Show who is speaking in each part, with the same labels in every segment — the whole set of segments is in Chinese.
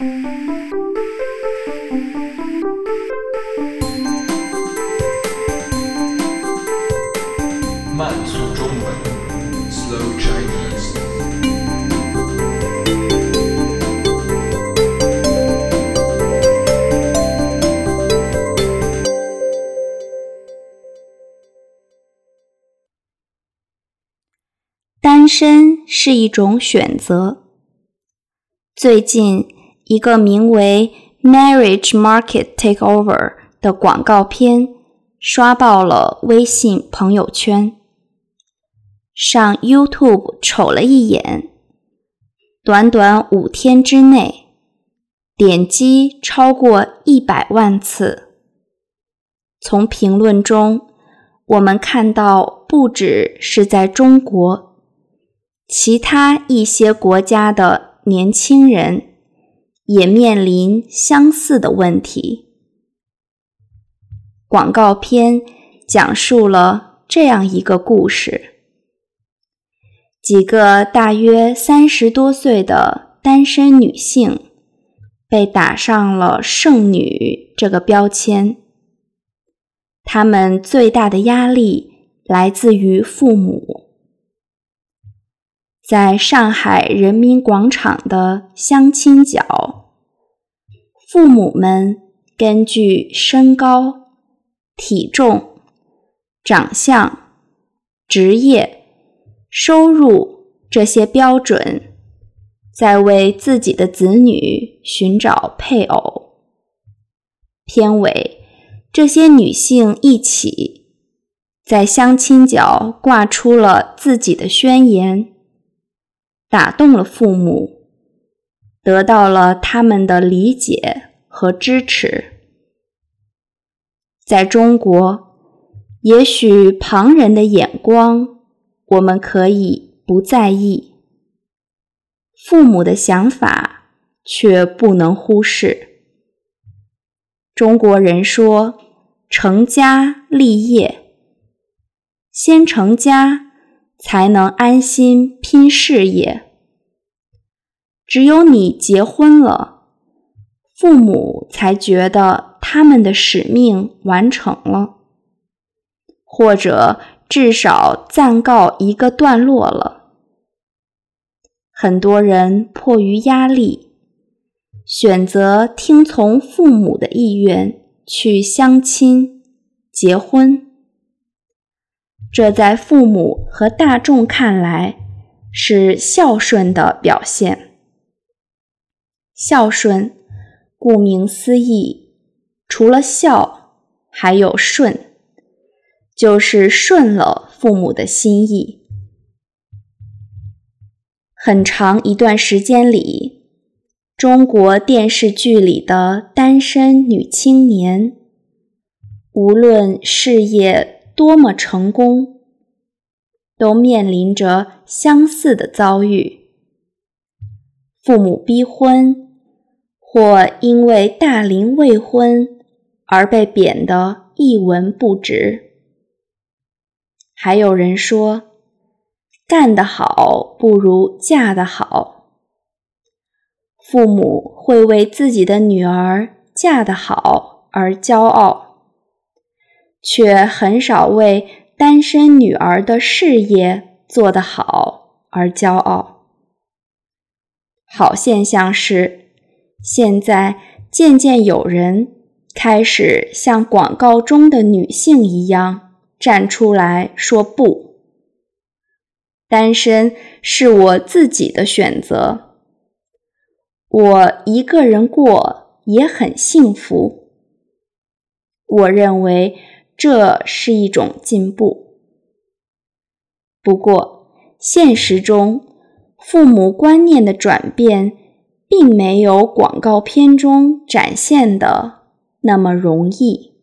Speaker 1: 慢速中文，Slow Chinese。
Speaker 2: 单身是一种选择。最近，一个名为 “Marriage Market Takeover” 的广告片刷爆了微信朋友圈。上 YouTube 瞅了一眼，短短五天之内，点击超过一百万次。从评论中，我们看到，不只是在中国，其他一些国家的年轻人也面临相似的问题。广告片讲述了这样一个故事。几个大约三十多岁的单身女性被打上了“剩女”这个标签。她们最大的压力来自于父母。在上海人民广场的相亲角，父母们根据身高、体重、长相、职业。收入这些标准，在为自己的子女寻找配偶。片尾，这些女性一起在相亲角挂出了自己的宣言，打动了父母，得到了他们的理解和支持。在中国，也许旁人的眼光。我们可以不在意，父母的想法却不能忽视。中国人说：“成家立业，先成家才能安心拼事业。只有你结婚了，父母才觉得他们的使命完成了，或者。”至少暂告一个段落了。很多人迫于压力，选择听从父母的意愿去相亲、结婚。这在父母和大众看来是孝顺的表现。孝顺，顾名思义，除了孝，还有顺。就是顺了父母的心意。很长一段时间里，中国电视剧里的单身女青年，无论事业多么成功，都面临着相似的遭遇：父母逼婚，或因为大龄未婚而被贬得一文不值。还有人说，干得好不如嫁得好。父母会为自己的女儿嫁得好而骄傲，却很少为单身女儿的事业做得好而骄傲。好现象是，现在渐渐有人开始像广告中的女性一样。站出来说不，单身是我自己的选择，我一个人过也很幸福。我认为这是一种进步。不过，现实中父母观念的转变，并没有广告片中展现的那么容易。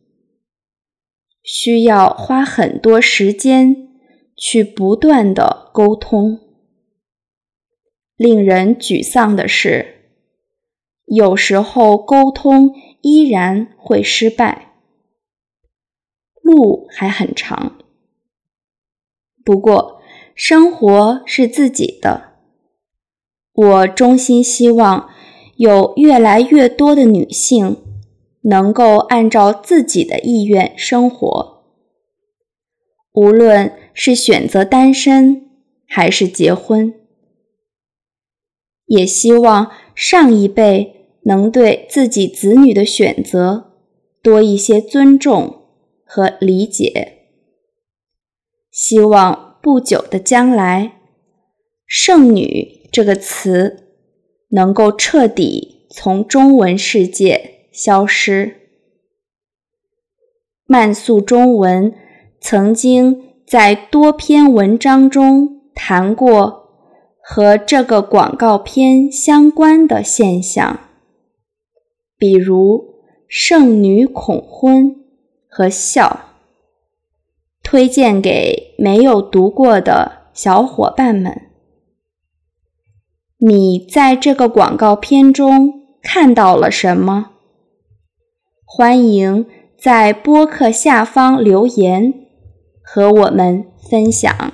Speaker 2: 需要花很多时间去不断的沟通。令人沮丧的是，有时候沟通依然会失败。路还很长，不过生活是自己的。我衷心希望有越来越多的女性能够按照自己的意愿生活，无论是选择单身还是结婚。也希望上一辈能对自己子女的选择多一些尊重和理解。希望不久的将来，“剩女”这个词能够彻底从中文世界消失。慢速中文曾经在多篇文章中谈过。和这个广告片相关的现象，比如剩女恐婚和笑，推荐给没有读过的小伙伴们。你在这个广告片中看到了什么？欢迎在播客下方留言和我们分享。